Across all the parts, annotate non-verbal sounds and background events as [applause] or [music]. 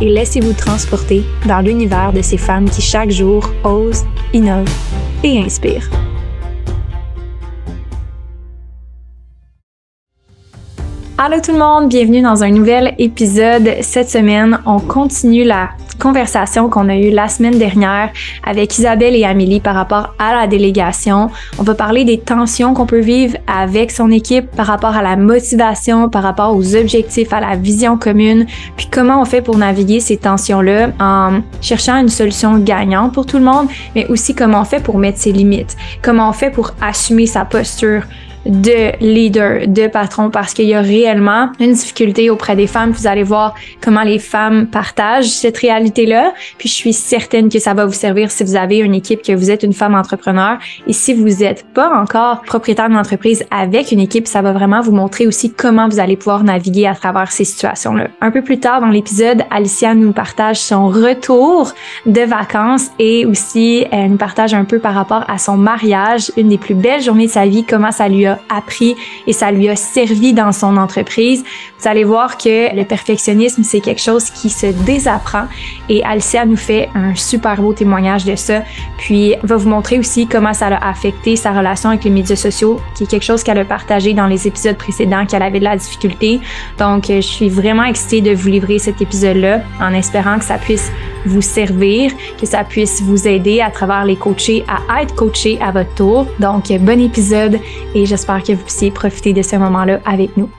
et laissez-vous transporter dans l'univers de ces femmes qui chaque jour osent, innovent et inspirent. Allô tout le monde, bienvenue dans un nouvel épisode. Cette semaine, on continue la conversation qu'on a eue la semaine dernière avec Isabelle et Amélie par rapport à la délégation. On va parler des tensions qu'on peut vivre avec son équipe par rapport à la motivation, par rapport aux objectifs, à la vision commune, puis comment on fait pour naviguer ces tensions-là en cherchant une solution gagnante pour tout le monde, mais aussi comment on fait pour mettre ses limites, comment on fait pour assumer sa posture de leader, de patron, parce qu'il y a réellement une difficulté auprès des femmes. Vous allez voir comment les femmes partagent cette réalité-là. Puis je suis certaine que ça va vous servir si vous avez une équipe, que vous êtes une femme entrepreneur. Et si vous n'êtes pas encore propriétaire d'une entreprise avec une équipe, ça va vraiment vous montrer aussi comment vous allez pouvoir naviguer à travers ces situations-là. Un peu plus tard dans l'épisode, Alicia nous partage son retour de vacances et aussi elle nous partage un peu par rapport à son mariage, une des plus belles journées de sa vie, comment ça lui a appris et ça lui a servi dans son entreprise. Vous allez voir que le perfectionnisme, c'est quelque chose qui se désapprend et Alicia nous fait un super beau témoignage de ça. Puis va vous montrer aussi comment ça a affecté sa relation avec les médias sociaux, qui est quelque chose qu'elle a partagé dans les épisodes précédents, qu'elle avait de la difficulté. Donc, je suis vraiment excitée de vous livrer cet épisode-là en espérant que ça puisse vous servir, que ça puisse vous aider à travers les coachés à être coaché à votre tour. Donc, bon épisode et j'espère que vous puissiez profiter de ce moment-là avec nous.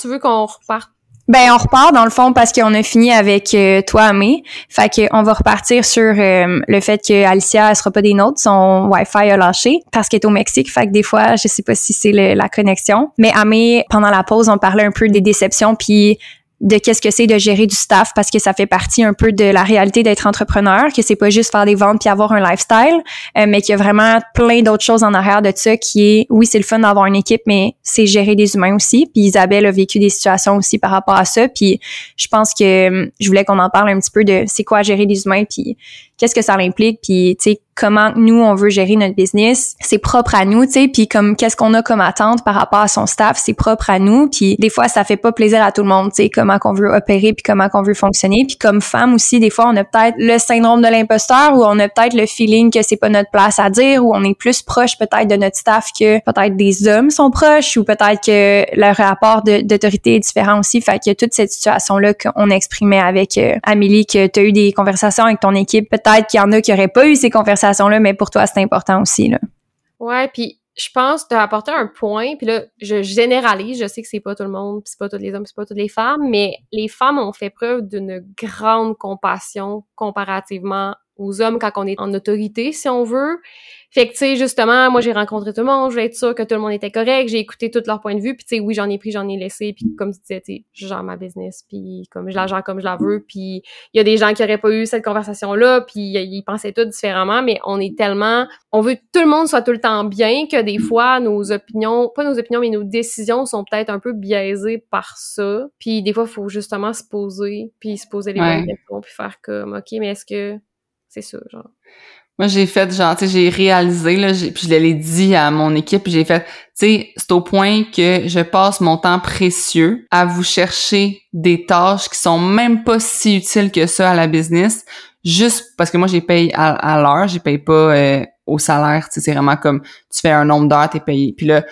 Tu veux qu'on reparte? Ben on repart dans le fond parce qu'on a fini avec euh, toi Amé. Fait qu'on va repartir sur euh, le fait que Alicia elle sera pas des nôtres, son Wi-Fi a lâché parce qu'elle est au Mexique. Fait que des fois, je sais pas si c'est la connexion. Mais Amé, pendant la pause, on parlait un peu des déceptions puis de qu'est-ce que c'est de gérer du staff parce que ça fait partie un peu de la réalité d'être entrepreneur, que c'est pas juste faire des ventes puis avoir un lifestyle, euh, mais qu'il y a vraiment plein d'autres choses en arrière de ça qui est, oui, c'est le fun d'avoir une équipe, mais c'est gérer des humains aussi. Puis Isabelle a vécu des situations aussi par rapport à ça. Puis je pense que hum, je voulais qu'on en parle un petit peu de c'est quoi gérer des humains puis qu'est-ce que ça implique puis tu sais comment nous on veut gérer notre business, c'est propre à nous, tu sais, puis comme qu'est-ce qu'on a comme attente par rapport à son staff, c'est propre à nous, puis des fois ça fait pas plaisir à tout le monde, tu sais, comment qu'on veut opérer puis comment qu'on veut fonctionner, puis comme femme aussi des fois on a peut-être le syndrome de l'imposteur ou on a peut-être le feeling que c'est pas notre place à dire ou on est plus proche peut-être de notre staff que peut-être des hommes sont proches ou peut-être que leur rapport d'autorité est différent aussi, fait que toute cette situation là qu'on exprimait avec euh, Amélie que tu as eu des conversations avec ton équipe, peut-être qu'il y en a qui auraient pas eu ces conversations mais pour toi, c'est important aussi. Là. Ouais, puis je pense de apporter un point, puis là, je généralise, je sais que c'est pas tout le monde, c'est pas tous les hommes, c'est pas toutes les femmes, mais les femmes ont fait preuve d'une grande compassion comparativement aux hommes quand on est en autorité, si on veut. Fait que, tu sais, justement, moi, j'ai rencontré tout le monde, je voulais être sûre que tout le monde était correct, j'ai écouté tous leurs points de vue, puis tu sais, oui, j'en ai pris, j'en ai laissé, puis comme tu disais, tu sais, je gère ma business, puis comme je la gère comme je la veux, puis il y a des gens qui auraient pas eu cette conversation-là, puis ils pensaient tout différemment, mais on est tellement... On veut que tout le monde soit tout le temps bien, que des fois, nos opinions, pas nos opinions, mais nos décisions sont peut-être un peu biaisées par ça, puis des fois, il faut justement se poser, puis se poser les bonnes questions, puis faire comme, OK, mais est-ce que c'est ça, genre? Moi, j'ai fait, genre, tu sais, j'ai réalisé, là, puis je l'ai dit à mon équipe, j'ai fait, tu sais, c'est au point que je passe mon temps précieux à vous chercher des tâches qui sont même pas si utiles que ça à la business, juste parce que moi, j'ai payé à, l'heure, j'ai payé pas euh, au salaire, tu sais, c'est vraiment comme, tu fais un nombre d'heures, t'es payé. Puis là,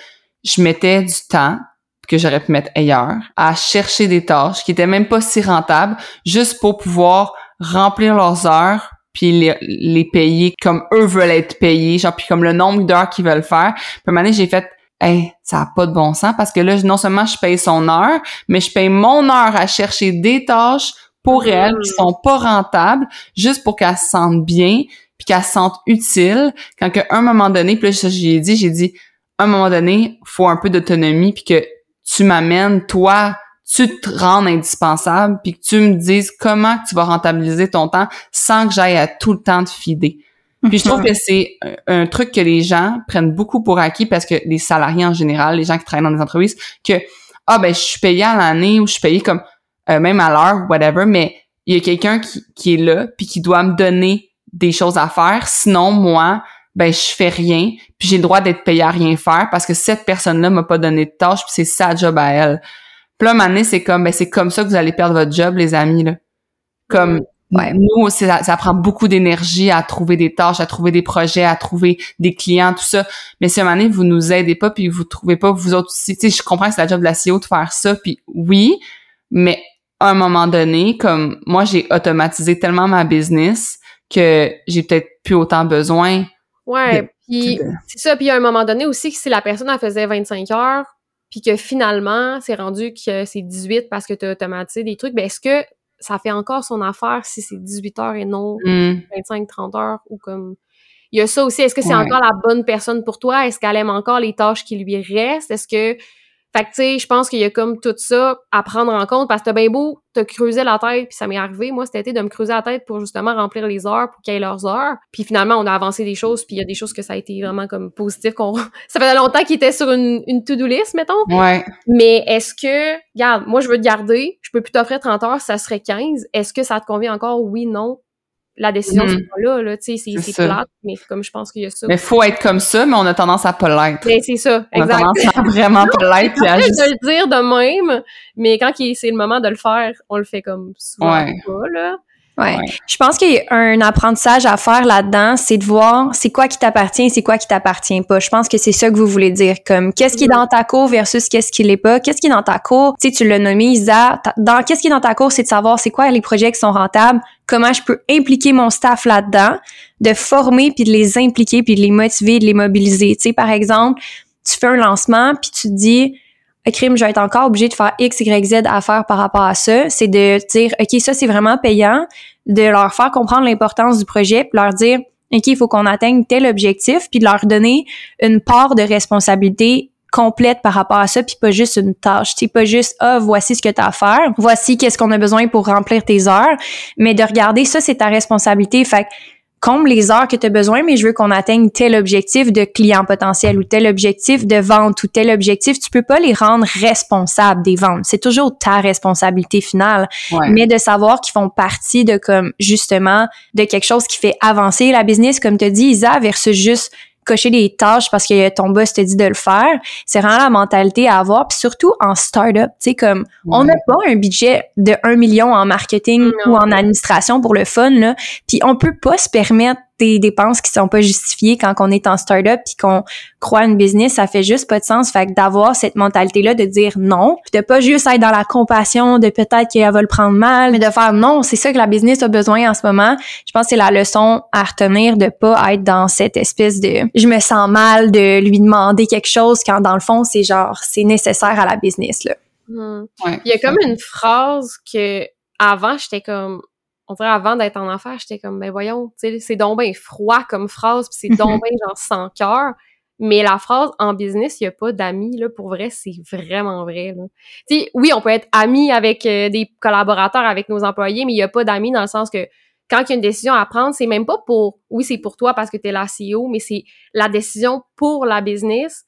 je mettais du temps que j'aurais pu mettre ailleurs à chercher des tâches qui étaient même pas si rentables, juste pour pouvoir remplir leurs heures puis les, les payer comme eux veulent être payés, genre puis comme le nombre d'heures qu'ils veulent faire. Puis à un moment donné, j'ai fait hey, ça a pas de bon sens parce que là non seulement je paye son heure, mais je paye mon heure à chercher des tâches pour elle qui sont pas rentables juste pour qu'elle se sente bien puis qu'elle se sente utile quand qu'à un moment donné puis là j'ai dit j'ai dit à un moment donné faut un peu d'autonomie puis que tu m'amènes toi tu te rends indispensable puis que tu me dises comment tu vas rentabiliser ton temps sans que j'aille à tout le temps te fider. Puis je trouve que [laughs] c'est un, truc que les gens prennent beaucoup pour acquis parce que les salariés en général, les gens qui travaillent dans des entreprises, que ah ben je suis payé à l'année ou je suis payé comme euh, même à l'heure, whatever, mais il y a quelqu'un qui, qui est là puis qui doit me donner des choses à faire. Sinon moi, ben je fais rien puis j'ai le droit d'être payé à rien faire parce que cette personne-là m'a pas donné de tâche puis c'est sa job à elle. Puis là, un c'est comme, ben, c'est comme ça que vous allez perdre votre job, les amis, là. Comme, ouais. nous, ça, ça prend beaucoup d'énergie à trouver des tâches, à trouver des projets, à trouver des clients, tout ça. Mais si à un moment vous nous aidez pas, puis vous trouvez pas vous autres aussi, tu sais, je comprends que c'est la job de la CEO de faire ça, puis oui, mais à un moment donné, comme, moi, j'ai automatisé tellement ma business que j'ai peut-être plus autant besoin. Ouais, puis c'est ça, puis à un moment donné aussi, si la personne, elle faisait 25 heures, puis que finalement, c'est rendu que c'est 18 parce que tu as automatisé des trucs, ben est-ce que ça fait encore son affaire si c'est 18 heures et non 25, hmm. 30 heures ou comme... Il y a ça aussi. Est-ce que c'est encore la bonne personne pour toi? Est-ce qu'elle aime encore les tâches qui lui restent? Est-ce que fait que, tu sais, je pense qu'il y a comme tout ça à prendre en compte parce que t'as bien beau te creuser la tête, puis ça m'est arrivé, moi, cet été, de me creuser la tête pour justement remplir les heures, pour qu'il y ait leurs heures. Puis finalement, on a avancé des choses, puis il y a des choses que ça a été vraiment comme positif. qu'on [laughs] Ça faisait longtemps qu'il était sur une, une to-do list, mettons. Ouais. Mais est-ce que, regarde, moi, je veux te garder, je peux plus t'offrir 30 heures, ça serait 15. Est-ce que ça te convient encore? Oui, non la décision mm. là, là tu sais, c'est plate, mais comme je pense qu'il y a ça. Mais faut être comme ça, mais on a tendance à pas l'être. Mais c'est ça, on exact. a tendance à [laughs] vraiment pas l'être. à juste... de le dire de même, mais quand c'est le moment de le faire, on le fait comme souvent ouais. pas, là. Ouais. Je pense qu'il y a un apprentissage à faire là-dedans, c'est de voir c'est quoi qui t'appartient, c'est quoi qui t'appartient pas. Je pense que c'est ça que vous voulez dire, comme qu'est-ce qui est dans ta cour versus qu'est-ce qui l'est pas. Qu'est-ce qui est dans ta cour, tu sais, tu l'as nommé Isa, dans qu'est-ce qui est dans ta cour, c'est de savoir c'est quoi les projets qui sont rentables, comment je peux impliquer mon staff là-dedans, de former puis de les impliquer puis de les motiver, de les mobiliser. Tu sais, par exemple, tu fais un lancement puis tu te dis crime, je vais être encore obligé de faire X, Y, Z à faire par rapport à ça. C'est de dire, OK, ça, c'est vraiment payant, de leur faire comprendre l'importance du projet, puis leur dire, OK, il faut qu'on atteigne tel objectif, puis de leur donner une part de responsabilité complète par rapport à ça, puis pas juste une tâche. Tu pas juste, ah, voici ce que tu as à faire, voici qu'est-ce qu'on a besoin pour remplir tes heures, mais de regarder ça, c'est ta responsabilité. Fait comble les heures que tu as besoin, mais je veux qu'on atteigne tel objectif de client potentiel ou tel objectif de vente ou tel objectif. Tu peux pas les rendre responsables des ventes. C'est toujours ta responsabilité finale. Mais de savoir qu'ils font partie de comme justement de quelque chose qui fait avancer la business, comme tu dis, Isa, versus juste cocher des tâches parce que ton boss te dit de le faire. C'est vraiment la mentalité à avoir. Puis surtout en start-up, tu sais, comme on n'a pas un budget de 1 million en marketing ou en administration pour le fun, là. Puis on peut pas se permettre des dépenses qui sont pas justifiées quand on est en start-up puis qu'on croit une business, ça fait juste pas de sens. Fait que d'avoir cette mentalité-là de dire non, puis de pas juste être dans la compassion de peut-être qu'elle va le prendre mal, mais de faire non, c'est ça que la business a besoin en ce moment. Je pense que c'est la leçon à retenir de pas être dans cette espèce de je me sens mal de lui demander quelque chose quand dans le fond c'est genre c'est nécessaire à la business là. Hmm. Il y a comme une phrase que avant j'étais comme on dirait avant d'être en enfer, j'étais comme, ben voyons, c'est donc bien froid comme phrase, puis c'est donc [laughs] bien genre sans cœur. Mais la phrase en business, il n'y a pas d'amis, là, pour vrai, c'est vraiment vrai. Là. oui, on peut être amis avec euh, des collaborateurs, avec nos employés, mais il n'y a pas d'amis dans le sens que quand il y a une décision à prendre, c'est même pas pour, oui, c'est pour toi parce que tu es la CEO, mais c'est la décision pour la business,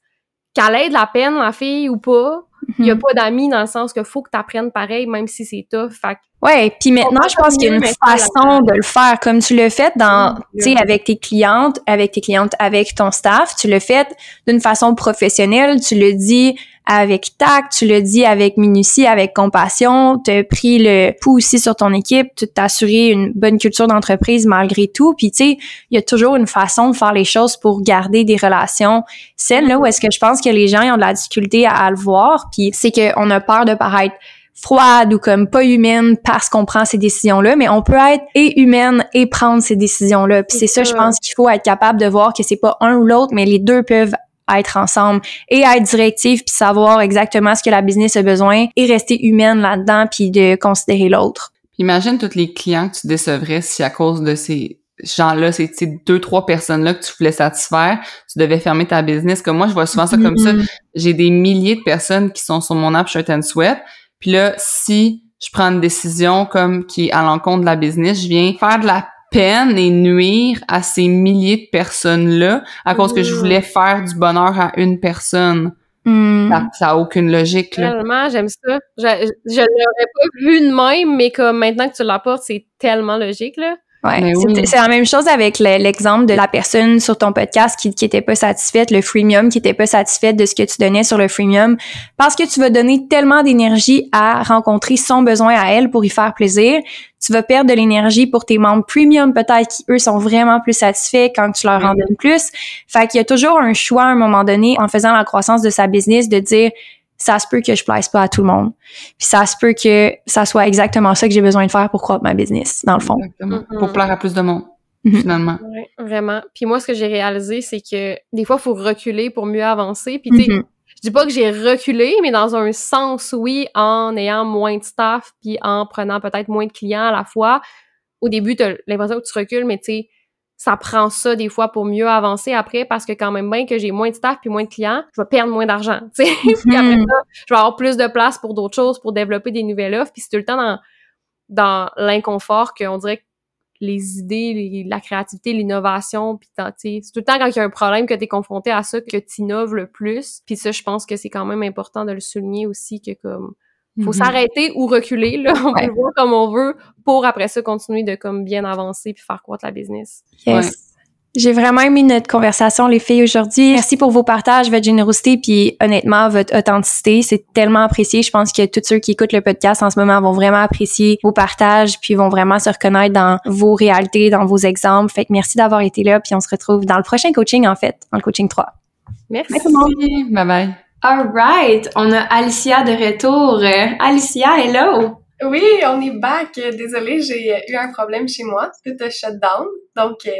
qu'elle aide la peine, la fille, ou pas. Il n'y a mhm. pas d'amis dans le sens qu'il faut que tu apprennes pareil, même si c'est tough. Fait Ouais, puis maintenant, je pense qu'il y a une façon de le faire, comme tu le fais dans, tu sais, avec tes clientes, avec tes clientes, avec ton staff, tu le fais d'une façon professionnelle, tu le dis avec tact, tu le dis avec minutie, avec compassion, tu as pris le pouls aussi sur ton équipe, tu t'as assuré une bonne culture d'entreprise malgré tout, puis tu sais, il y a toujours une façon de faire les choses pour garder des relations saines, là où est-ce que je pense que les gens ils ont de la difficulté à, à le voir, puis c'est qu'on a peur de paraître froide ou comme pas humaine parce qu'on prend ces décisions-là, mais on peut être et humaine et prendre ces décisions-là. Puis c'est ça, je pense qu'il faut être capable de voir que c'est pas un ou l'autre, mais les deux peuvent être ensemble et être directif puis savoir exactement ce que la business a besoin et rester humaine là-dedans puis de considérer l'autre. Imagine tous les clients que tu décevrais si à cause de ces gens-là, ces, deux, trois personnes-là que tu voulais satisfaire, tu devais fermer ta business. Comme moi, je vois souvent ça comme ça. Mm-hmm. J'ai des milliers de personnes qui sont sur mon app Shirt and Sweat. Puis là, si je prends une décision comme qui est à l'encontre de la business, je viens faire de la peine et nuire à ces milliers de personnes-là à cause que je voulais faire du bonheur à une personne. Mm. Ça, a aucune logique. Là. Tellement, j'aime ça. Je, je l'aurais pas vu de même, mais comme maintenant que tu l'apportes, c'est tellement logique, là. Ouais, c'est la même chose avec l'exemple de la personne sur ton podcast qui qui était pas satisfaite, le freemium qui était pas satisfaite de ce que tu donnais sur le freemium, parce que tu vas donner tellement d'énergie à rencontrer son besoin à elle pour y faire plaisir, tu vas perdre de l'énergie pour tes membres premium peut-être qui eux sont vraiment plus satisfaits quand tu leur en donnes plus. Fait qu'il y a toujours un choix à un moment donné en faisant la croissance de sa business de dire ça se peut que je plaise pas à tout le monde. Puis ça se peut que ça soit exactement ça que j'ai besoin de faire pour croître ma business, dans le fond. Exactement. Mm-hmm. Pour plaire à plus de monde. Mm-hmm. Finalement. Oui, vraiment. Puis moi, ce que j'ai réalisé, c'est que des fois, il faut reculer pour mieux avancer. Puis tu sais, mm-hmm. je dis pas que j'ai reculé, mais dans un sens, oui, en ayant moins de staff, puis en prenant peut-être moins de clients à la fois. Au début, tu as l'impression que tu recules, mais tu sais, ça prend ça des fois pour mieux avancer après parce que quand même bien que j'ai moins de staff puis moins de clients, je vais perdre moins d'argent, [laughs] tu sais. puis après mhm. ça, je vais avoir plus de place pour d'autres choses, pour développer des nouvelles offres. Puis c'est tout le temps dans, dans l'inconfort qu'on dirait que les idées, la créativité, l'innovation, puis c'est tout le temps quand il y a un problème que tu es confronté à ça que tu innoves le plus. Puis ça, je pense que c'est quand même important de le souligner aussi que comme faut mm-hmm. s'arrêter ou reculer, là. [laughs] On peut le voir comme on veut pour après ça continuer de comme bien avancer puis faire croître la business. Yes. J'ai vraiment aimé notre conversation, les filles, aujourd'hui. Merci pour vos partages, votre générosité, puis honnêtement, votre authenticité. C'est tellement apprécié. Je pense que tous ceux qui écoutent le podcast en ce moment vont vraiment apprécier vos partages, puis vont vraiment se reconnaître dans vos réalités, dans vos exemples. Fait que merci d'avoir été là, puis on se retrouve dans le prochain coaching, en fait, dans le coaching 3. Merci. merci bye bye. Alright, on a Alicia de retour. Alicia, hello! Oui, on est back. Désolée, j'ai eu un problème chez moi. Tout a shut down. Donc, euh,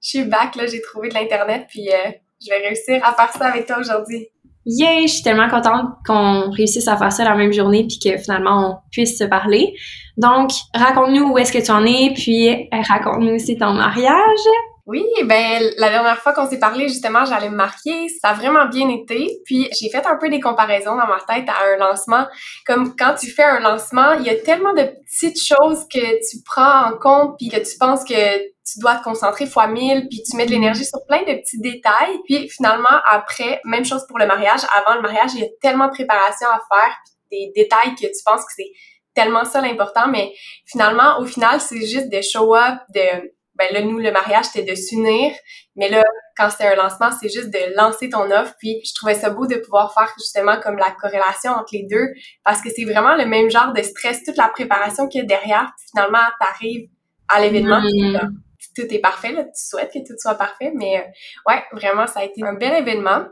je suis back. Là, j'ai trouvé de l'Internet. Puis, euh, je vais réussir à faire ça avec toi aujourd'hui. Yay! Je suis tellement contente qu'on réussisse à faire ça la même journée puis que finalement, on puisse se parler. Donc, raconte-nous où est-ce que tu en es. Puis, euh, raconte-nous aussi ton mariage. Oui, ben la dernière fois qu'on s'est parlé, justement, j'allais me marquer. Ça a vraiment bien été. Puis j'ai fait un peu des comparaisons dans ma tête à un lancement. Comme quand tu fais un lancement, il y a tellement de petites choses que tu prends en compte puis que tu penses que tu dois te concentrer fois mille, puis tu mets de l'énergie sur plein de petits détails. Puis finalement, après, même chose pour le mariage. Avant le mariage, il y a tellement de préparation à faire, des détails que tu penses que c'est tellement ça l'important, mais finalement, au final, c'est juste de show up, de ben là, nous, le mariage, c'était de s'unir. Mais là, quand c'est un lancement, c'est juste de lancer ton offre. Puis je trouvais ça beau de pouvoir faire justement comme la corrélation entre les deux parce que c'est vraiment le même genre de stress, toute la préparation qu'il y a derrière. Puis finalement, t'arrives à l'événement. Mm. Tout est parfait, là. Tu souhaites que tout soit parfait. Mais euh, ouais, vraiment, ça a été un bel événement.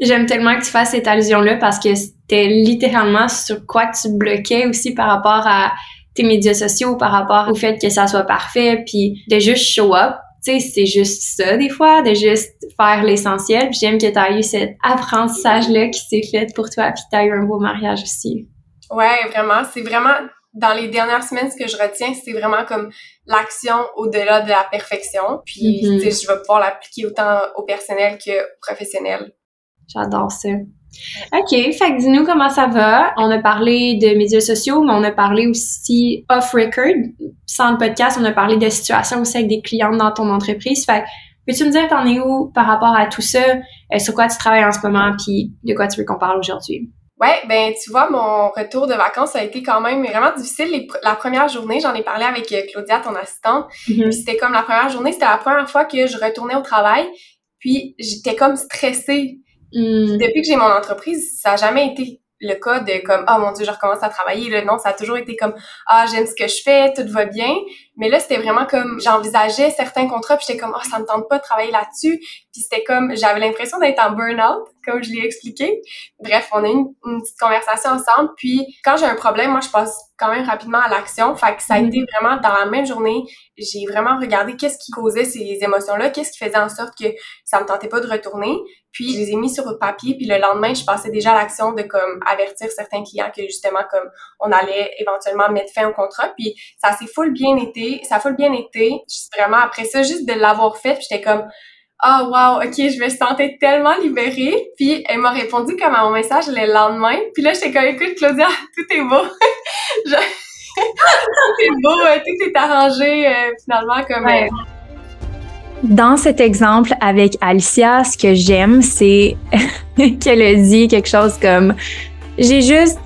J'aime tellement que tu fasses cette allusion-là parce que c'était littéralement sur quoi tu bloquais aussi par rapport à tes médias sociaux par rapport au fait que ça soit parfait, puis de juste show up. Tu sais, c'est juste ça des fois, de juste faire l'essentiel. J'aime que tu as eu cet apprentissage-là qui s'est fait pour toi, puis tu as eu un beau mariage aussi. Ouais, vraiment. C'est vraiment, dans les dernières semaines, ce que je retiens, c'est vraiment comme l'action au-delà de la perfection. Puis, mm-hmm. tu sais, je vais pouvoir l'appliquer autant au personnel que au professionnel. J'adore ça. OK, fait que dis-nous comment ça va. On a parlé de médias sociaux, mais on a parlé aussi off-record. Sans le podcast, on a parlé de situations aussi avec des clientes dans ton entreprise. Fait peux-tu me dire t'en es où par rapport à tout ça? Euh, sur quoi tu travailles en ce moment, puis de quoi tu veux qu'on parle aujourd'hui? Ouais, ben tu vois, mon retour de vacances a été quand même vraiment difficile. la première journée, j'en ai parlé avec euh, Claudia, ton assistante. Mm-hmm. Puis c'était comme la première journée, c'était la première fois que je retournais au travail. Puis j'étais comme stressée Hmm. Depuis que j'ai mon entreprise, ça n'a jamais été le cas de comme oh mon dieu je recommence à travailler là non ça a toujours été comme ah j'aime ce que je fais tout va bien Mais là, c'était vraiment comme, j'envisageais certains contrats, puis j'étais comme, oh, ça me tente pas de travailler là-dessus. Puis c'était comme, j'avais l'impression d'être en burn-out, comme je l'ai expliqué. Bref, on a eu une, petite conversation ensemble. Puis quand j'ai un problème, moi, je passe quand même rapidement à l'action. Fait que ça a mm. été vraiment dans la même journée, j'ai vraiment regardé qu'est-ce qui causait ces émotions-là, qu'est-ce qui faisait en sorte que ça me tentait pas de retourner. Puis je les ai mis sur papier, puis le lendemain, je passais déjà à l'action de comme avertir certains clients que justement comme on allait éventuellement mettre fin au contrat. Puis ça s'est full bien été, ça a full bien été. Vraiment après ça, juste de l'avoir fait, j'étais comme ah wow, ok, je me sentais tellement libérée. Puis elle m'a répondu comme à mon message le lendemain. Puis là, j'étais comme écoute Claudia, [laughs] tout est beau. Je... tout est beau, tout est arrangé euh, finalement comme. Euh, dans cet exemple avec Alicia, ce que j'aime, c'est [laughs] qu'elle a dit quelque chose comme j'ai juste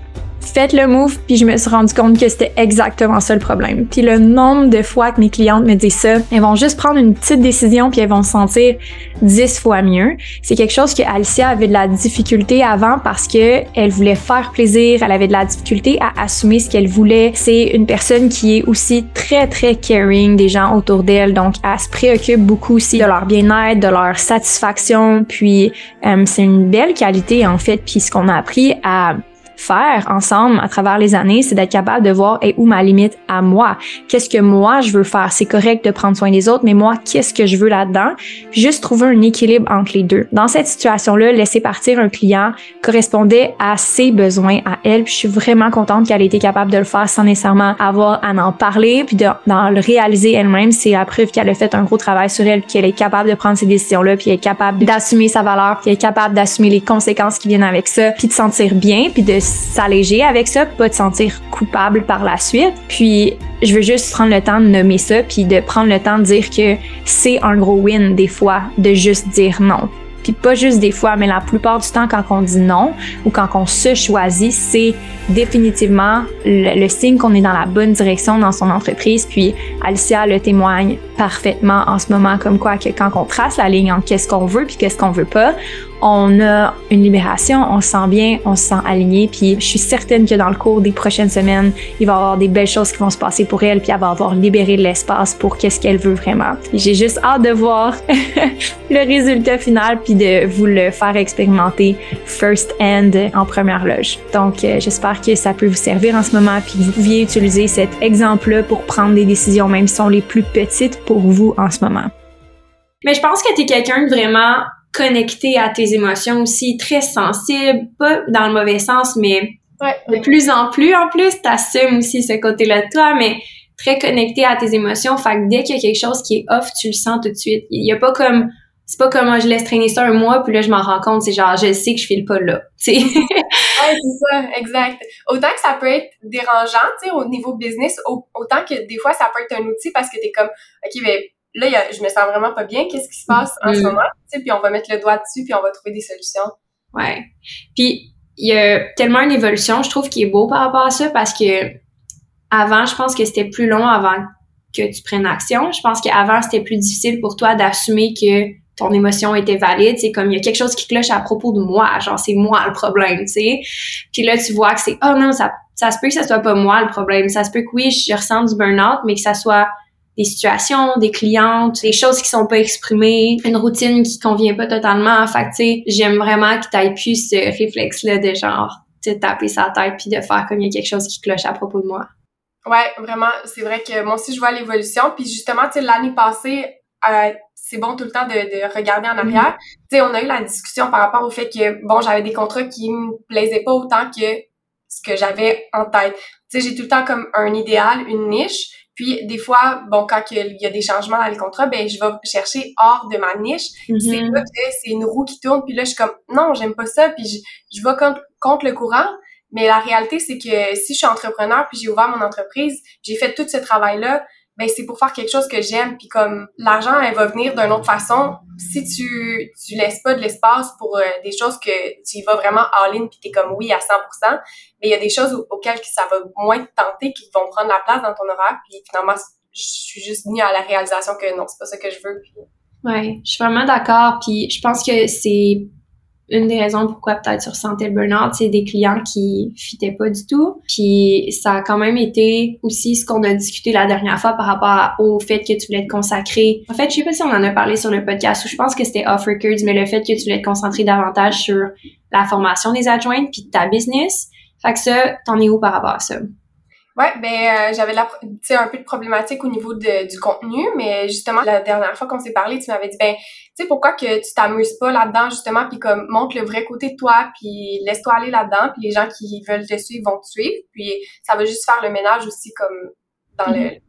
faites le move, puis je me suis rendu compte que c'était exactement ça le problème. Puis le nombre de fois que mes clientes me disent ça, elles vont juste prendre une petite décision puis elles vont se sentir dix fois mieux. C'est quelque chose que Alicia avait de la difficulté avant parce que elle voulait faire plaisir, elle avait de la difficulté à assumer ce qu'elle voulait. C'est une personne qui est aussi très très caring des gens autour d'elle, donc elle se préoccupe beaucoup aussi de leur bien-être, de leur satisfaction. Puis euh, c'est une belle qualité en fait. Puis ce qu'on a appris à faire ensemble à travers les années, c'est d'être capable de voir et où ma limite à moi? Qu'est-ce que moi je veux faire? C'est correct de prendre soin des autres, mais moi, qu'est-ce que je veux là-dedans? juste trouver un équilibre entre les deux. Dans cette situation-là, laisser partir un client correspondait à ses besoins à elle. Puis je suis vraiment contente qu'elle ait été capable de le faire sans nécessairement avoir à en parler, puis de, d'en le réaliser elle-même. C'est la preuve qu'elle a fait un gros travail sur elle, qu'elle est capable de prendre ces décisions-là, puis elle est capable d'assumer sa valeur, puis elle est capable d'assumer les conséquences qui viennent avec ça, puis de sentir bien, puis de s'alléger avec ça, pas de sentir coupable par la suite. Puis je veux juste prendre le temps de nommer ça, puis de prendre le temps de dire que c'est un gros win des fois de juste dire non. Puis pas juste des fois, mais la plupart du temps, quand on dit non ou quand on se choisit, c'est définitivement le, signe qu'on est dans la bonne direction dans son entreprise. Puis Alicia le témoigne parfaitement en ce moment, comme quoi que quand on trace la ligne en qu'est-ce qu'on veut puis qu'est-ce qu'on veut pas, on a une libération, on se sent bien, on se sent aligné. Puis je suis certaine que dans le cours des prochaines semaines, il va y avoir des belles choses qui vont se passer pour elle, puis elle va avoir libéré l'espace pour qu'est-ce qu'elle veut vraiment. J'ai juste hâte de voir [laughs] le résultat final, puis de vous le faire expérimenter first hand en première loge. Donc euh, j'espère que ça peut vous servir en ce moment, puis que vous pouviez utiliser cet exemple-là pour prendre des décisions, même si sont les plus petites pour vous en ce moment. Mais je pense que tu quelqu'un de vraiment connecté à tes émotions aussi, très sensible, pas dans le mauvais sens, mais de plus en plus, en plus, t'assumes aussi ce côté-là de toi, mais très connecté à tes émotions. Fait que dès qu'il y a quelque chose qui est off, tu le sens tout de suite. Il y a pas comme, c'est pas comme moi, je laisse traîner ça un mois, puis là, je m'en rends compte, c'est genre, je sais que je file pas là, [laughs] tu sais. ouais, c'est ça, exact. Autant que ça peut être dérangeant, tu sais, au niveau business, autant que des fois, ça peut être un outil parce que t'es comme, OK, mais là, je me sens vraiment pas bien. Qu'est-ce qui se passe en ce mm. moment? puis on va mettre le doigt dessus, puis on va trouver des solutions. Ouais. Puis il y a tellement une évolution, je trouve, qui est beau par rapport à ça, parce que avant, je pense que c'était plus long avant que tu prennes action. Je pense qu'avant, c'était plus difficile pour toi d'assumer que ton émotion était valide. C'est comme il y a quelque chose qui cloche à propos de moi, genre c'est moi le problème, tu sais. Puis là, tu vois que c'est oh non, ça, ça se peut que ça soit pas moi le problème. Ça se peut que oui, je ressens du burn-out, mais que ça soit des situations, des clientes, des choses qui sont pas exprimées, une routine qui convient pas totalement. Fait tu sais, j'aime vraiment que t'ailles plus ce réflexe-là de genre, te taper sa tête puis de faire comme il y a quelque chose qui cloche à propos de moi. Ouais, vraiment, c'est vrai que moi aussi je vois l'évolution. Puis justement, tu sais, l'année passée, euh, c'est bon tout le temps de, de regarder en arrière. Mm-hmm. Tu sais, on a eu la discussion par rapport au fait que, bon, j'avais des contrats qui me plaisaient pas autant que ce que j'avais en tête. Tu sais, j'ai tout le temps comme un idéal, une niche. Puis des fois, bon, quand il y a des changements dans les contrats, ben je vais chercher hors de ma niche. C'est mm-hmm. là que c'est une roue qui tourne. Puis là, je suis comme non, j'aime pas ça. Puis je, je vais contre, contre le courant. Mais la réalité, c'est que si je suis entrepreneur, puis j'ai ouvert mon entreprise, j'ai fait tout ce travail-là, ben c'est pour faire quelque chose que j'aime puis comme l'argent elle va venir d'une autre façon. Si tu tu laisses pas de l'espace pour euh, des choses que tu vas vraiment all-in puis t'es comme oui à 100% mais il y a des choses auxquelles ça va moins te tenter qui vont prendre la place dans ton horaire puis finalement je suis juste venue à la réalisation que non c'est pas ça que je veux puis... ouais je suis vraiment d'accord puis je pense que c'est une des raisons pourquoi peut-être tu ressentais le burn-out, c'est des clients qui fitaient pas du tout. Puis ça a quand même été aussi ce qu'on a discuté la dernière fois par rapport au fait que tu voulais te consacrer. En fait, je sais pas si on en a parlé sur le podcast ou je pense que c'était off records, mais le fait que tu voulais te concentrer davantage sur la formation des adjointes puis ta business. Fait que ça, t'en es où par rapport à ça? Ouais, ben euh, j'avais la un peu de problématique au niveau de, du contenu, mais justement la dernière fois qu'on s'est parlé, tu m'avais dit ben tu sais pourquoi que tu t'amuses pas là-dedans justement puis comme montre le vrai côté de toi puis laisse-toi aller là-dedans puis les gens qui veulent te suivre vont te suivre puis ça va juste faire le ménage aussi comme dans le mm-hmm.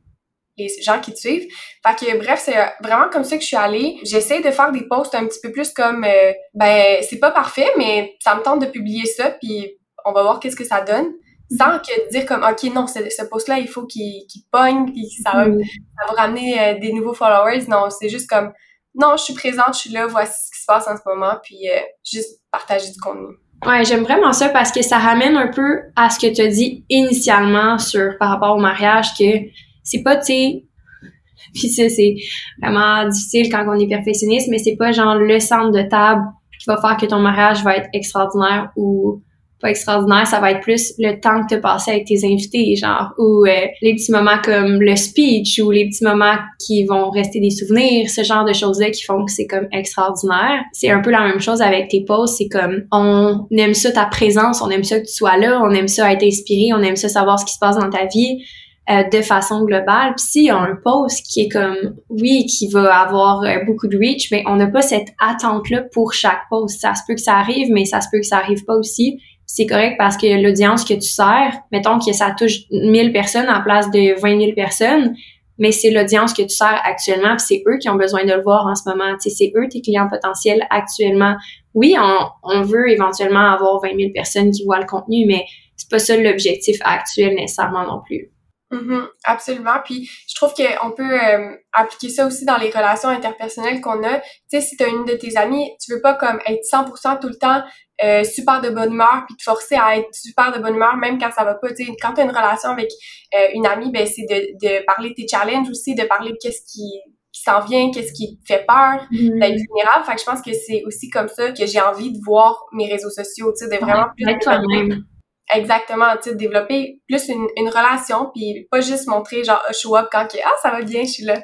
les gens qui te suivent. Fait que bref, c'est vraiment comme ça que je suis allée. J'essaie de faire des posts un petit peu plus comme euh, ben c'est pas parfait mais ça me tente de publier ça puis on va voir qu'est-ce que ça donne sans que dire comme ok non ce, ce post là il faut qu'il qu'il pogne puis ça va mm. ça va ramener euh, des nouveaux followers non c'est juste comme non je suis présente je suis là voici ce qui se passe en ce moment puis euh, juste partager du contenu Ouais, j'aime vraiment ça parce que ça ramène un peu à ce que tu as dit initialement sur par rapport au mariage que c'est pas tu sais [laughs] puis ça c'est vraiment difficile quand on est perfectionniste mais c'est pas genre le centre de table qui va faire que ton mariage va être extraordinaire ou pas extraordinaire, ça va être plus le temps que tu as passé avec tes invités, genre, ou euh, les petits moments comme le speech, ou les petits moments qui vont rester des souvenirs, ce genre de choses-là qui font que c'est comme extraordinaire. C'est un peu la même chose avec tes posts, c'est comme, on aime ça ta présence, on aime ça que tu sois là, on aime ça être inspiré, on aime ça savoir ce qui se passe dans ta vie. Euh, de façon globale. Puis s'il y a un post qui est comme oui, qui va avoir euh, beaucoup de reach, mais on n'a pas cette attente-là pour chaque post. Ça se peut que ça arrive, mais ça se peut que ça arrive pas aussi c'est correct parce que l'audience que tu sers, mettons que ça touche 1000 personnes en place de 20 000 personnes, mais c'est l'audience que tu sers actuellement, c'est eux qui ont besoin de le voir en ce moment. C'est eux tes clients potentiels actuellement. Oui, on, veut éventuellement avoir 20 000 personnes qui voient le contenu, mais c'est pas ça l'objectif actuel nécessairement non plus. Mm-hmm, absolument. Puis je trouve qu'on peut euh, appliquer ça aussi dans les relations interpersonnelles qu'on a. Tu sais, si tu une de tes amies, tu veux pas comme être 100% tout le temps euh, super de bonne humeur puis te forcer à être super de bonne humeur même quand ça va pas. Tu sais, quand tu as une relation avec euh, une amie, ben c'est de, de parler de tes challenges aussi, de parler de qu'est-ce qui qui s'en vient, qu'est-ce qui te fait peur, mm-hmm. d'être vulnérable. Fait que je pense que c'est aussi comme ça que j'ai envie de voir mes réseaux sociaux, tu sais, de vraiment plus toi-même. Exactement, tu sais, développer plus une, une relation, puis pas juste montrer genre show up quand que, ah ça va bien, je suis là.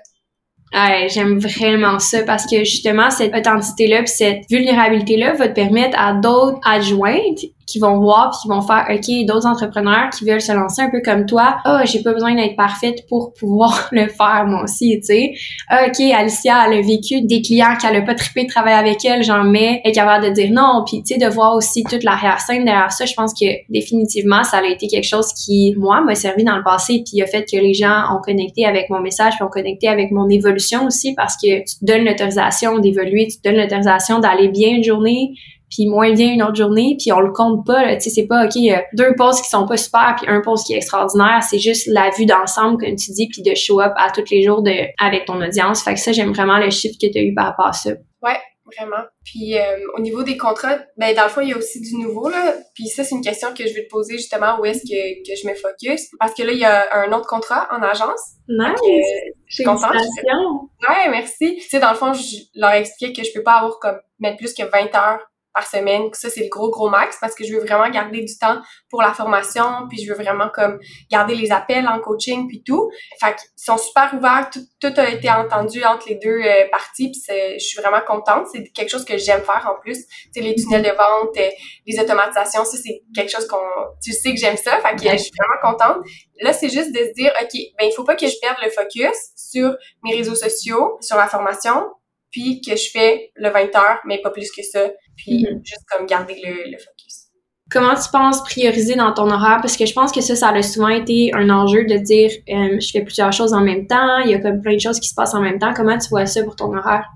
J'aime vraiment ça parce que justement cette authenticité-là, puis cette vulnérabilité-là va te permettre à d'autres adjointes qui vont voir puis qui vont faire OK, d'autres entrepreneurs qui veulent se lancer un peu comme toi. Ah, j'ai pas besoin d'être parfaite pour pouvoir [laughs] le faire moi aussi, tu sais. Ah, OK, Alicia elle a vécu des clients qu'elle a pas trippé de travailler avec elle, j'en mets, est capable de dire non, puis tu sais de voir aussi toute l'arrière-scène derrière ça, je pense que définitivement ça a été quelque chose qui moi m'a servi dans le passé puis a fait que les gens ont connecté avec mon message, puis ont connecté avec mon évolution aussi parce que tu te donnes l'autorisation d'évoluer, tu te donnes l'autorisation d'aller bien une journée, puis moins bien une autre journée, puis on le compte pas. Tu sais, c'est pas OK, deux posts qui sont pas super, puis un post qui est extraordinaire. C'est juste la vue d'ensemble, comme tu dis, puis de show up à tous les jours de avec ton audience. Fait que ça, j'aime vraiment le chiffre que tu as eu par rapport à ça. Ouais, vraiment. Puis euh, au niveau des contrats, ben dans le fond, il y a aussi du nouveau là. Puis ça, c'est une question que je vais te poser justement où est-ce que, que je me focus? Parce que là, il y a un autre contrat en agence. Nice! Euh, je suis contente. Ouais, merci. Tu sais, dans le fond, je leur expliqué que je peux pas avoir comme mettre plus que 20 heures par semaine. Ça, c'est le gros, gros max parce que je veux vraiment garder du temps pour la formation, puis je veux vraiment comme garder les appels en coaching, puis tout. Fait qu'ils sont super ouverts. Tout, tout, a été entendu entre les deux euh, parties, puis je suis vraiment contente. C'est quelque chose que j'aime faire en plus. Tu sais, les tunnels de vente, euh, les automatisations, ça, c'est quelque chose qu'on... Tu sais que j'aime ça, fait que je suis vraiment contente. Là, c'est juste de se dire, OK, ben il faut pas que je perde le focus sur mes réseaux sociaux, sur la formation, puis que je fais le 20 heures, mais pas plus que ça, puis mhm. juste comme garder le, focus. Comment tu penses prioriser dans ton horaire? Parce que je pense que ça, ça a souvent été un enjeu de dire euh, je fais plusieurs choses en même temps, il y a comme plein de choses qui se passent en même temps. Comment tu vois ça pour ton horaire?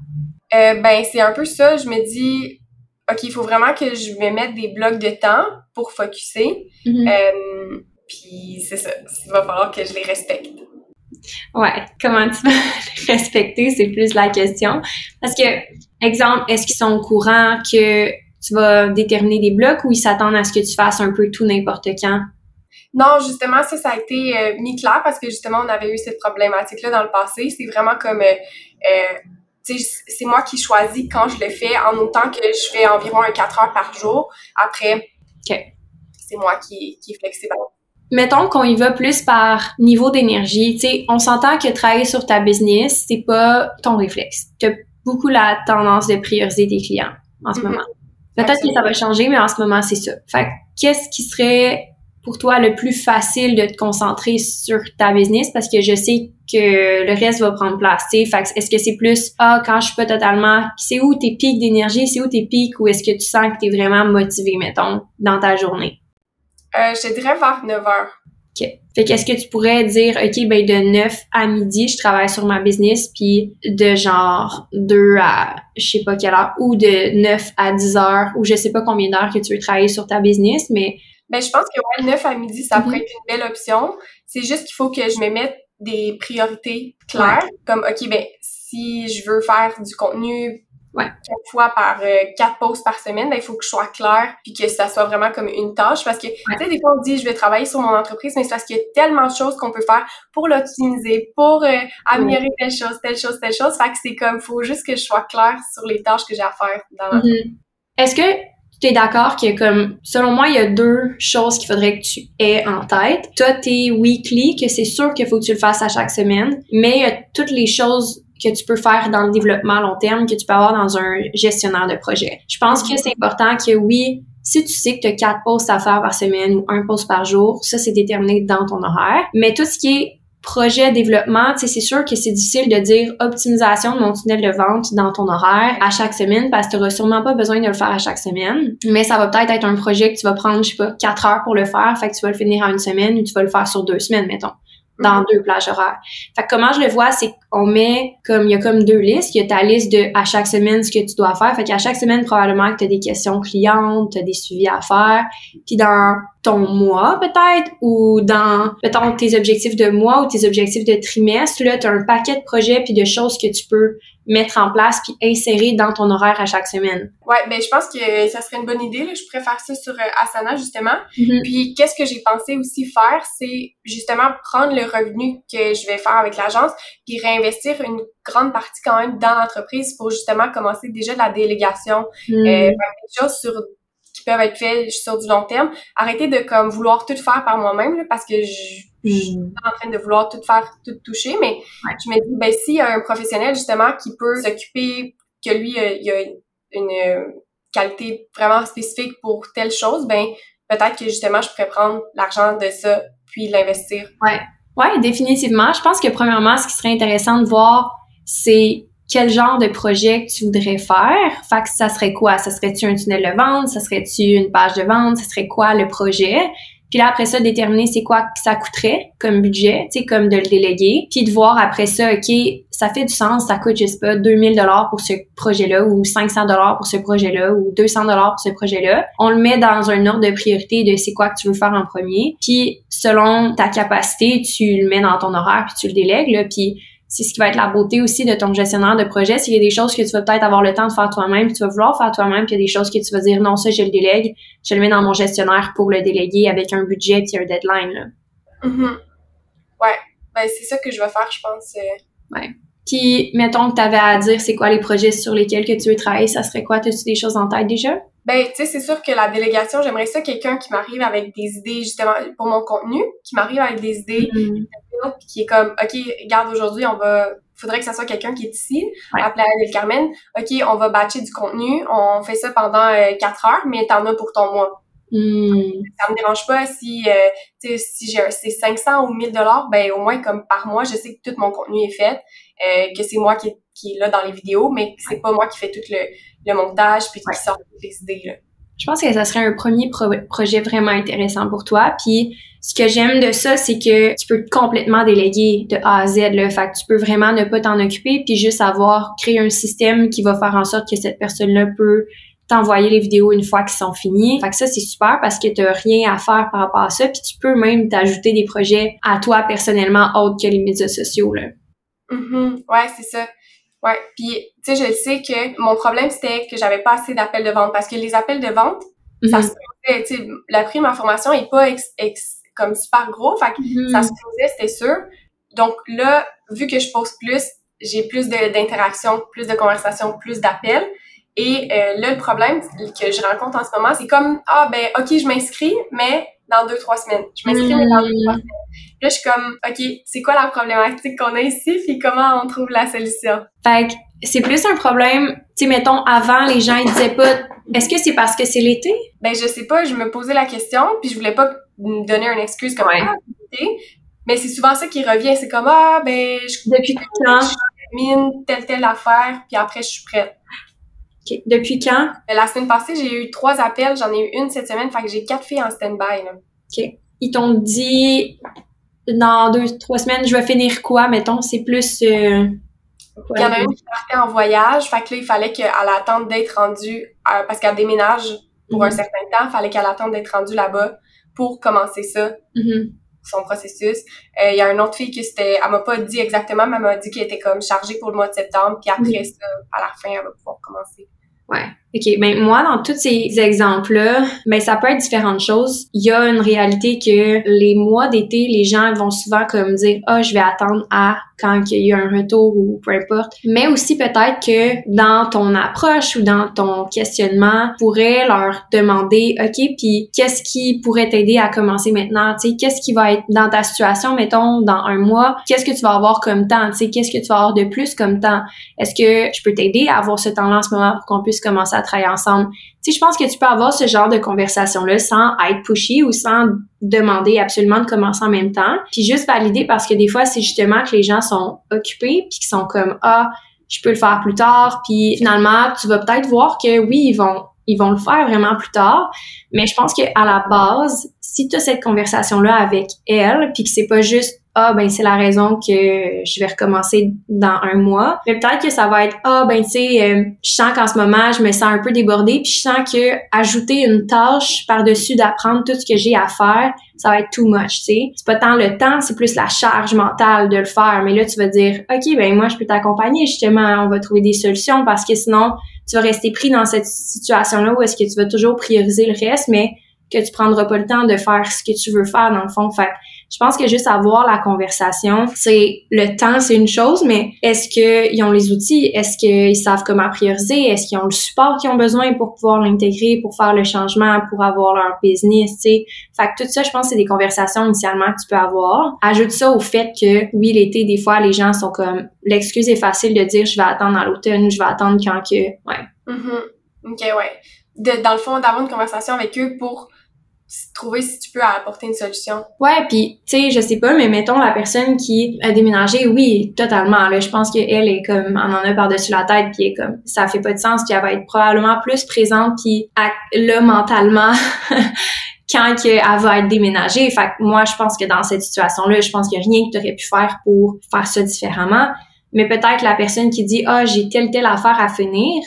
Euh, ben, c'est un peu ça. Je me dis, OK, il faut vraiment que je me mette des blocs de temps pour focuser. Mhm. Euh, puis c'est ça. Il va falloir que je les respecte. Ouais, comment tu [laughs] vas respecter, c'est plus la question. Parce que, exemple, est-ce qu'ils sont au courant que tu vas déterminer des blocs ou ils s'attendent à ce que tu fasses un peu tout n'importe quand? Non, justement, ça, ça a été euh, mis clair parce que justement, on avait eu cette problématique-là dans le passé. C'est vraiment comme, euh, euh c'est moi qui choisis quand je le fais, en autant que je fais environ un 4 heures par jour. Après, c'est moi qui, qui est flexible. Mettons qu'on y va plus par niveau d'énergie. Tu sais, on s'entend que travailler sur ta business, c'est pas ton réflexe. Tu as beaucoup la tendance de prioriser tes clients en ce mm-hmm. moment. Peut-être que ça va changer, mais en ce moment, c'est ça. Fait qu'est-ce qui serait pour toi le plus facile de te concentrer sur ta business? Parce que je sais que le reste va prendre place. Fait est-ce que c'est plus ah quand je suis pas totalement c'est où tes pics d'énergie, c'est où tes pics ou est-ce que tu sens que tu es vraiment motivé mettons dans ta journée? Euh, je dirais vers 9 heures. OK. Fait qu'est-ce que tu pourrais dire, OK, ben de 9 à midi, je travaille sur ma business, puis de genre 2 à je sais pas quelle heure, ou de 9 à 10 heures, ou je sais pas combien d'heures que tu veux travailler sur ta business, mais... Ben, je pense que ouais, 9 à midi, ça pourrait mhm. être une belle option. C'est juste qu'il faut que je me mette des priorités claires, comme, OK, ben, si je veux faire du contenu ouais. quatre fois par euh, quatre posts par semaine, ben, il faut que je sois claire puis que ça soit vraiment comme une tâche parce que tu sais des fois on dit je vais travailler sur mon entreprise mais c'est parce qu'il y a tellement de choses qu'on peut faire pour l'optimiser, pour euh, améliorer telle chose, telle chose, telle chose, fait que c'est comme faut juste que je sois claire sur les tâches que j'ai à faire dans mm-hmm. Est-ce que tu es d'accord que comme selon moi il y a deux choses qu'il faudrait que tu aies en tête? Toi tes weekly que c'est sûr qu'il faut que tu le fasses à chaque semaine, mais il y a toutes les choses que tu peux faire dans le développement à long terme que tu peux avoir dans un gestionnaire de projet. Je pense que c'est important que oui, si tu sais que tu as quatre posts à faire par semaine ou un post par jour, ça c'est déterminé dans ton horaire. Mais tout ce qui est projet développement, c'est sûr que c'est difficile de dire optimisation de mon tunnel de vente dans ton horaire à chaque semaine parce que tu n'auras sûrement pas besoin de le faire à chaque semaine. Mais ça va peut-être être un projet que tu vas prendre, je sais pas, quatre heures pour le faire, fait que tu vas le finir en une semaine ou tu vas le faire sur deux semaines, mettons dans deux plages horaires. Fait que comment je le vois, c'est qu'on met comme il y a comme deux listes. Il y a ta liste de à chaque semaine ce que tu dois faire. Fait qu'à chaque semaine, probablement que tu as des questions clientes, tu as des suivis à faire. Puis dans ton mois peut-être ou dans peut-être tes objectifs de mois ou tes objectifs de trimestre, là, tu as un paquet de projets puis de choses que tu peux mettre en place puis insérer dans ton horaire à chaque semaine. Ouais, ben je pense que ça serait une bonne idée. Là. Je préfère ça sur euh, Asana justement. Mm-hmm. Puis qu'est-ce que j'ai pensé aussi faire, c'est justement prendre le revenu que je vais faire avec l'agence puis réinvestir une grande partie quand même dans l'entreprise pour justement commencer déjà de la délégation, mm. euh, des choses sur qui peuvent être faites sur du long terme. Arrêter de comme vouloir tout faire par moi-même parce que je je suis mm. pas en train de vouloir tout faire, tout toucher, mais je me dis, ben, s'il y a un professionnel, justement, qui peut s'occuper, que lui, euh, il a une euh, qualité vraiment spécifique pour telle chose, ben, peut-être que, justement, je pourrais prendre l'argent de ça, puis l'investir. Ouais. Ouais, définitivement. Je pense que, premièrement, ce qui serait intéressant de voir, c'est quel genre de projet tu voudrais faire. Fait que ça serait quoi? Ça serait-tu un tunnel de vente? Ça serait-tu une page de vente? Ça serait quoi le projet? Puis là, après ça, déterminer c'est quoi que ça coûterait comme budget, tu comme de le déléguer. Puis de voir après ça, OK, ça fait du sens, ça coûte, je sais pas, 2000 dollars pour ce projet-là ou 500 dollars pour ce projet-là ou 200 dollars pour ce projet-là. On le met dans un ordre de priorité de c'est quoi que tu veux faire en premier. Puis selon ta capacité, tu le mets dans ton horaire puis tu le délègues, là. Puis c'est ce qui va être la beauté aussi de ton gestionnaire de projet. S'il y a des choses que tu vas peut-être avoir le temps de faire toi-même, tu vas vouloir faire toi-même, puis il y a des choses que tu vas dire non, ça je le délègue, je le mets dans mon gestionnaire pour le déléguer avec un budget puis un deadline. Là. Mm-hmm. Ouais, ben c'est ça que je vais faire, je pense. Euh. Ouais. Puis mettons que tu avais à dire c'est quoi les projets sur lesquels que tu veux travailler, ça serait quoi? As-tu des choses en tête déjà? Ben, tu sais, c'est sûr que la délégation, j'aimerais ça quelqu'un qui m'arrive avec des idées, justement, pour mon contenu, qui m'arrive avec des idées, qui est comme, OK, regarde, aujourd'hui, on va, faudrait que ça soit quelqu'un qui est ici, à Playa del Carmen. OK, on va batcher du contenu, on fait ça pendant euh, quatre heures, mais t'en as pour ton mois. Mm. Ça me dérange pas si, euh, si j'ai c'est 500 ou 1000 dollars, ben au moins comme par mois, je sais que tout mon contenu est fait, euh, que c'est moi qui, qui est là dans les vidéos, mais que c'est pas moi qui fais tout le, le montage puis qui sort toutes les idées là. Je pense que ça serait un premier projet vraiment intéressant pour toi. Puis ce que j'aime de ça, c'est que tu peux complètement déléguer de A à Z. Là. Fait que tu peux vraiment ne pas t'en occuper, puis juste avoir créé un système qui va faire en sorte que cette personne-là peut t'envoyer les vidéos une fois qu'elles sont finies. Fait que ça, c'est super parce que tu rien à faire par rapport à ça. Puis tu peux même t'ajouter des projets à toi personnellement autres que les médias sociaux. Là. Mm-hmm. Ouais, c'est ça. Ouais, puis tu sais, je sais que mon problème c'était que j'avais pas assez d'appels de vente parce que les appels de vente, ça mhm. se faisait, tu sais, la prime en formation est pas comme super gros, fait que mhm. ça se faisait, c'était sûr. Donc là, vu que je pose plus, j'ai plus d'interactions, plus de conversations, plus d'appels. Et euh, là, le problème que je rencontre en ce moment, c'est comme ah ben ok, je m'inscris, mais dans deux trois semaines. Je m'inscris mais dans deux trois Hmm. semaines. Là, je suis comme ok, c'est quoi la problématique qu'on a ici, puis comment on trouve la solution? Fait que c'est plus un problème, tu sais, mettons, avant, les gens, ils disaient pas, est-ce que c'est parce que c'est l'été? Ben je sais pas, je me posais la question, puis je voulais pas me donner une excuse comme Ouais. ah. Mais c'est souvent ça qui revient, c'est comme ah ben je Depuis quand? termine telle telle affaire, puis après je suis prête. Ok. Depuis quand? Mais La semaine passée, j'ai eu trois appels, j'en ai eu une cette semaine, fait que j'ai quatre filles en stand-by. là. Ils t'ont dit, dans deux, trois semaines, je vais finir quoi, mettons? C'est plus, euh, Il y en a une qui partait en voyage, fait que là, il fallait qu'elle attende d'être rendue, euh, parce qu'elle déménage pour un Mhm. certain temps, il fallait qu'elle attende d'être rendue là-bas pour commencer ça, Mhm. son processus. Euh, Il y a une autre fille qui c'était, elle m'a pas dit exactement, mais elle m'a dit qu'elle était comme chargée pour le mois de septembre, puis après ça, à la fin, elle va pouvoir commencer. Ouais. OK. Ben, moi, dans tous ces exemples-là, ben, ça peut être différentes choses. Il y a une réalité que les mois d'été, les gens vont souvent comme dire, ah, je vais attendre à quand il y a un retour ou peu importe. Mais aussi peut-être que dans ton approche ou dans ton questionnement, tu pourrais leur demander, OK, puis qu'est-ce qui pourrait t'aider à commencer maintenant? Tu sais, qu'est-ce qui va être dans ta situation, mettons, dans un mois? Qu'est-ce que tu vas avoir comme temps? Tu sais, qu'est-ce que tu vas avoir de plus comme temps? Est-ce que je peux t'aider à avoir ce temps-là en ce moment pour qu'on puisse commencer à travailler ensemble? Tu je pense que tu peux avoir ce genre de conversation-là sans être pushy ou sans demander absolument de commencer en même temps. Puis juste valider parce que des fois, c'est justement que les gens sont occupés puis qu'ils sont comme, ah, je peux le faire plus tard. Puis finalement, tu vas peut-être voir que oui, ils vont ils vont le faire vraiment plus tard. Mais je pense que à la base, si tu as cette conversation-là avec elle, puis que c'est pas juste ah ben c'est la raison que je vais recommencer dans un mois. Mais peut-être que ça va être ah ben tu sais euh, je sens qu'en ce moment je me sens un peu débordée puis je sens que ajouter une tâche par-dessus d'apprendre tout ce que j'ai à faire, ça va être too much, tu sais. C'est pas tant le temps, c'est plus la charge mentale de le faire. Mais là tu vas dire OK ben moi je peux t'accompagner justement, on va trouver des solutions parce que sinon tu vas rester pris dans cette situation-là où est-ce que tu vas toujours prioriser le reste mais que tu prendras pas le temps de faire ce que tu veux faire dans le fond. Fait je pense que juste avoir la conversation, c'est le temps, c'est une chose, mais est-ce qu'ils ont les outils? Est-ce qu'ils savent comment prioriser? Est-ce qu'ils ont le support qu'ils ont besoin pour pouvoir l'intégrer, pour faire le changement, pour avoir leur business, tu sais? Fait que tout ça, je pense, c'est des conversations initialement que tu peux avoir. Ajoute ça au fait que, oui, l'été, des fois, les gens sont comme, l'excuse est facile de dire, je vais attendre à l'automne, je vais attendre quand que, ouais. Mhm. OK, ouais. De, dans le fond, d'avoir une conversation avec eux pour trouver si tu peux apporter une solution. Ouais, puis tu sais, je sais pas, mais mettons la personne qui a déménagé, oui, totalement. Là, je pense qu'elle est comme, on en a par-dessus la tête, puis elle comme, ça fait pas de sens, puis elle va être probablement plus présente, puis là mentalement. [laughs] quand que elle va être déménagée. Fait que moi, je pense que dans cette situation-là, je pense qu'il y a rien que tu aurais pu faire pour faire ça différemment. Mais peut-être la personne qui dit, ah, j'ai telle, telle affaire à finir,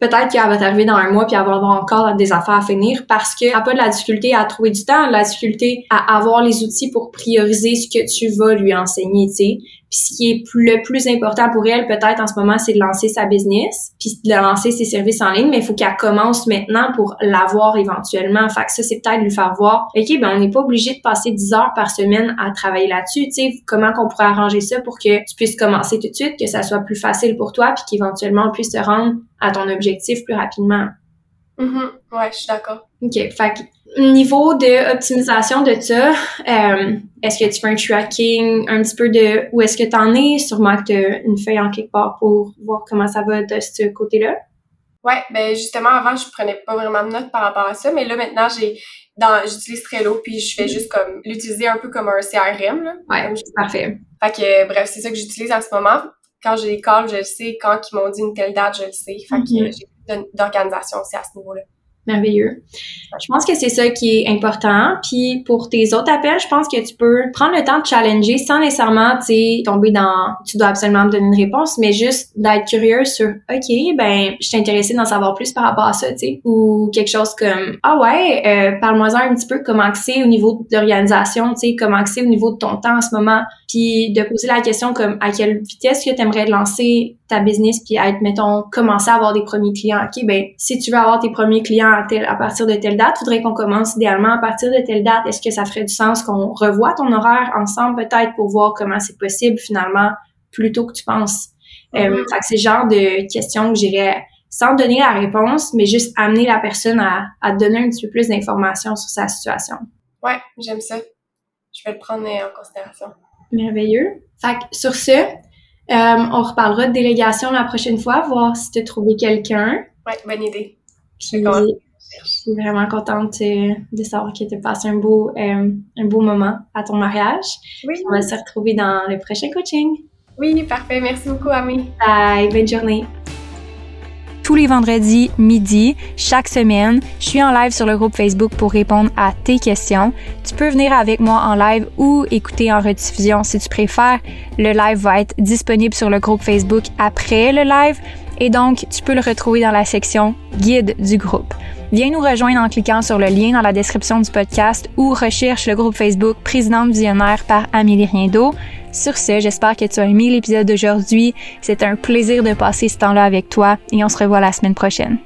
peut-être qu'elle va t'arriver dans un mois puis elle va avoir encore des affaires à finir parce qu'elle n'a pas de la difficulté à trouver du temps, de la difficulté à avoir les outils pour prioriser ce que tu vas lui enseigner, tu sais. Puis ce qui est le plus important pour elle, peut-être en ce moment, c'est de lancer sa business, puis de lancer ses services en ligne, mais il faut qu'elle commence maintenant pour l'avoir éventuellement. Fait que ça, c'est peut-être lui faire voir, OK, ben on n'est pas obligé de passer 10 heures par semaine à travailler là-dessus, tu sais, comment qu'on pourrait arranger ça pour que tu puisses commencer tout de suite, que ça soit plus facile pour toi, puis qu'éventuellement on puisse te rendre à ton objectif plus rapidement. Mhm. Ouais, je suis d'accord. OK. Fait que, niveau de optimisation de ça, euh, est-ce que tu fais un tracking un petit peu de où est-ce que tu en es? Sûrement que tu as une feuille en quelque part pour voir comment ça va de ce côté-là. Ouais, ben justement, avant, je prenais pas vraiment de notes par rapport à ça, mais là, maintenant, j'ai dans j'utilise Trello, puis je fais juste comme l'utiliser un peu comme un CRM, là. Ouais, parfait. Fait que, bref, c'est ça que j'utilise en ce moment. Quand j'ai les calls, je le sais. Quand ils m'ont dit une telle date, je le sais. Fait que Mhm. j'ai plus d'organisation aussi à ce niveau-là. Merveilleux. Je pense que c'est ça qui est important. Puis pour tes autres appels, je pense que tu peux prendre le temps de challenger sans nécessairement, tu tomber dans tu dois absolument me donner une réponse, mais juste d'être curieux sur OK, ben je suis intéressée d'en savoir plus par rapport à ça, tu sais, ou quelque chose comme ah ouais, euh, parle-moi un petit peu comment c'est au niveau de l'organisation, tu sais, comment c'est au niveau de ton temps en ce moment, puis de poser la question comme à quelle vitesse que tu aimerais lancer ta business puis être mettons commencer à avoir des premiers clients. OK, ben si tu veux avoir tes premiers clients à, tel- à partir de telle date, faudrait qu'on commence idéalement à partir de telle date. Est-ce que ça ferait du sens qu'on revoie ton horaire ensemble peut-être pour voir comment c'est possible finalement plus tôt que tu penses? Euh, Mhm. fait que c'est le genre de questions que j'irais sans donner la réponse, mais juste amener la personne à, à donner un petit peu plus d'informations sur sa situation. Ouais, j'aime ça. Je vais le prendre euh, en considération. Merveilleux. Fait que sur ce, euh, on reparlera de délégation la prochaine fois, voir si tu as trouvé quelqu'un. Ouais, bonne idée. Puis, suis vraiment contente de savoir que tu as passé un beau, euh, un beau moment à ton mariage. Oui, On va se retrouver dans le prochain coaching. oui, parfait. Merci beaucoup, Ami. Bye, bonne journée. tous les vendredis midi, chaque semaine. Je suis en live sur le groupe Facebook pour répondre à tes questions. Tu peux venir avec moi en live ou écouter en rediffusion si tu préfères. Le live va être disponible sur le groupe Facebook après le live et donc tu peux le retrouver dans la section guide du groupe. Viens nous rejoindre en cliquant sur le lien dans la description du podcast ou recherche le groupe Facebook Présidente Visionnaire par Amélie Riendo. Sur ce, j'espère que tu as aimé l'épisode d'aujourd'hui. C'est un plaisir de passer ce temps-là avec toi et on se revoit la semaine prochaine.